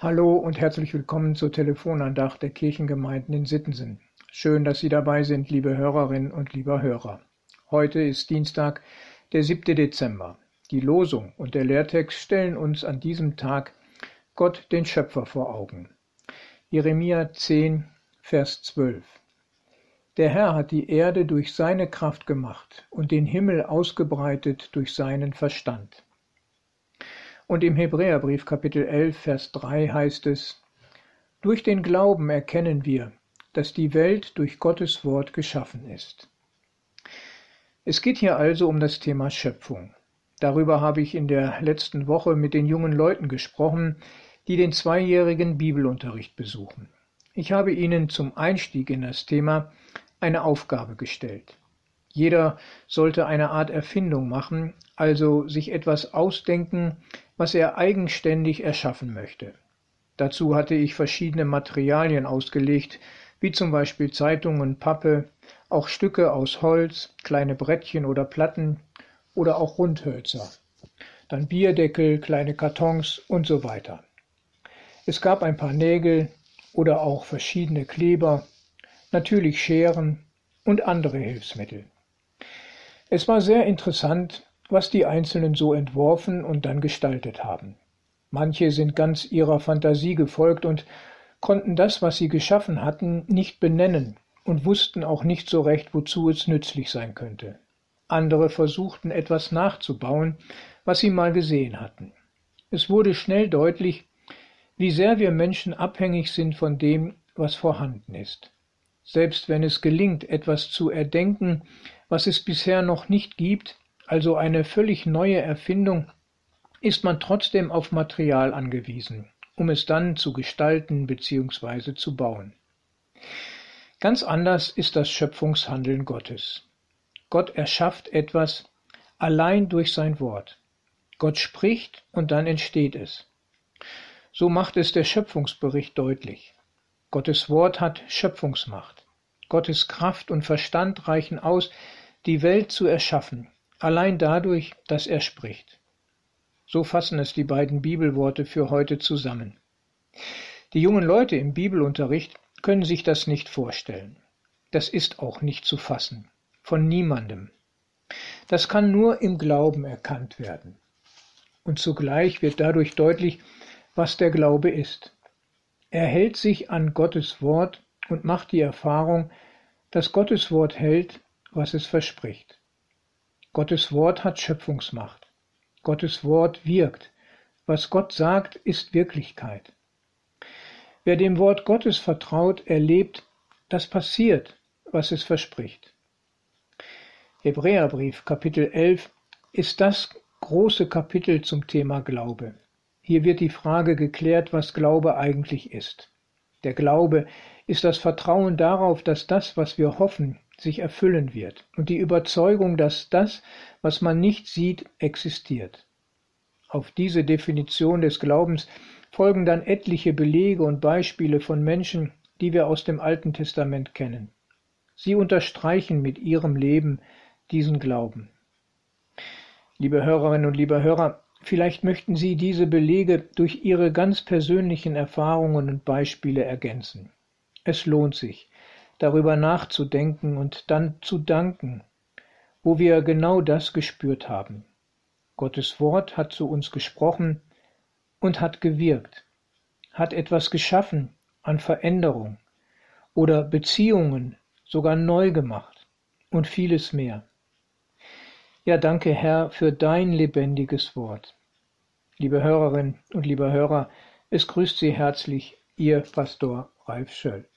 Hallo und herzlich willkommen zur Telefonandacht der Kirchengemeinden in Sittensen. Schön, dass Sie dabei sind, liebe Hörerinnen und lieber Hörer. Heute ist Dienstag, der 7. Dezember. Die Losung und der Lehrtext stellen uns an diesem Tag Gott den Schöpfer vor Augen. Jeremia 10, Vers 12. Der Herr hat die Erde durch seine Kraft gemacht und den Himmel ausgebreitet durch seinen Verstand. Und im Hebräerbrief Kapitel 11, Vers 3 heißt es, Durch den Glauben erkennen wir, dass die Welt durch Gottes Wort geschaffen ist. Es geht hier also um das Thema Schöpfung. Darüber habe ich in der letzten Woche mit den jungen Leuten gesprochen, die den zweijährigen Bibelunterricht besuchen. Ich habe ihnen zum Einstieg in das Thema eine Aufgabe gestellt. Jeder sollte eine Art Erfindung machen, also sich etwas ausdenken, was er eigenständig erschaffen möchte. Dazu hatte ich verschiedene Materialien ausgelegt, wie zum Beispiel Zeitungen, Pappe, auch Stücke aus Holz, kleine Brettchen oder Platten oder auch Rundhölzer, dann Bierdeckel, kleine Kartons und so weiter. Es gab ein paar Nägel oder auch verschiedene Kleber, natürlich Scheren und andere Hilfsmittel. Es war sehr interessant, was die Einzelnen so entworfen und dann gestaltet haben. Manche sind ganz ihrer Fantasie gefolgt und konnten das, was sie geschaffen hatten, nicht benennen und wussten auch nicht so recht, wozu es nützlich sein könnte. Andere versuchten etwas nachzubauen, was sie mal gesehen hatten. Es wurde schnell deutlich, wie sehr wir Menschen abhängig sind von dem, was vorhanden ist. Selbst wenn es gelingt, etwas zu erdenken, was es bisher noch nicht gibt, also eine völlig neue Erfindung, ist man trotzdem auf Material angewiesen, um es dann zu gestalten bzw. zu bauen. Ganz anders ist das Schöpfungshandeln Gottes. Gott erschafft etwas allein durch sein Wort. Gott spricht und dann entsteht es. So macht es der Schöpfungsbericht deutlich. Gottes Wort hat Schöpfungsmacht. Gottes Kraft und Verstand reichen aus, die Welt zu erschaffen, allein dadurch, dass er spricht. So fassen es die beiden Bibelworte für heute zusammen. Die jungen Leute im Bibelunterricht können sich das nicht vorstellen. Das ist auch nicht zu fassen. Von niemandem. Das kann nur im Glauben erkannt werden. Und zugleich wird dadurch deutlich, was der Glaube ist. Er hält sich an Gottes Wort und macht die Erfahrung, dass Gottes Wort hält, was es verspricht. Gottes Wort hat Schöpfungsmacht. Gottes Wort wirkt. Was Gott sagt, ist Wirklichkeit. Wer dem Wort Gottes vertraut, erlebt, dass passiert, was es verspricht. Hebräerbrief Kapitel 11 ist das große Kapitel zum Thema Glaube. Hier wird die Frage geklärt, was Glaube eigentlich ist. Der Glaube ist das Vertrauen darauf, dass das, was wir hoffen, sich erfüllen wird und die Überzeugung, dass das, was man nicht sieht, existiert. Auf diese Definition des Glaubens folgen dann etliche Belege und Beispiele von Menschen, die wir aus dem Alten Testament kennen. Sie unterstreichen mit ihrem Leben diesen Glauben. Liebe Hörerinnen und liebe Hörer, vielleicht möchten Sie diese Belege durch Ihre ganz persönlichen Erfahrungen und Beispiele ergänzen. Es lohnt sich, darüber nachzudenken und dann zu danken, wo wir genau das gespürt haben. Gottes Wort hat zu uns gesprochen und hat gewirkt, hat etwas geschaffen an Veränderung oder Beziehungen sogar neu gemacht und vieles mehr. Ja, danke Herr für dein lebendiges Wort. Liebe Hörerinnen und lieber Hörer, es grüßt Sie herzlich Ihr Pastor Ralf Schöll.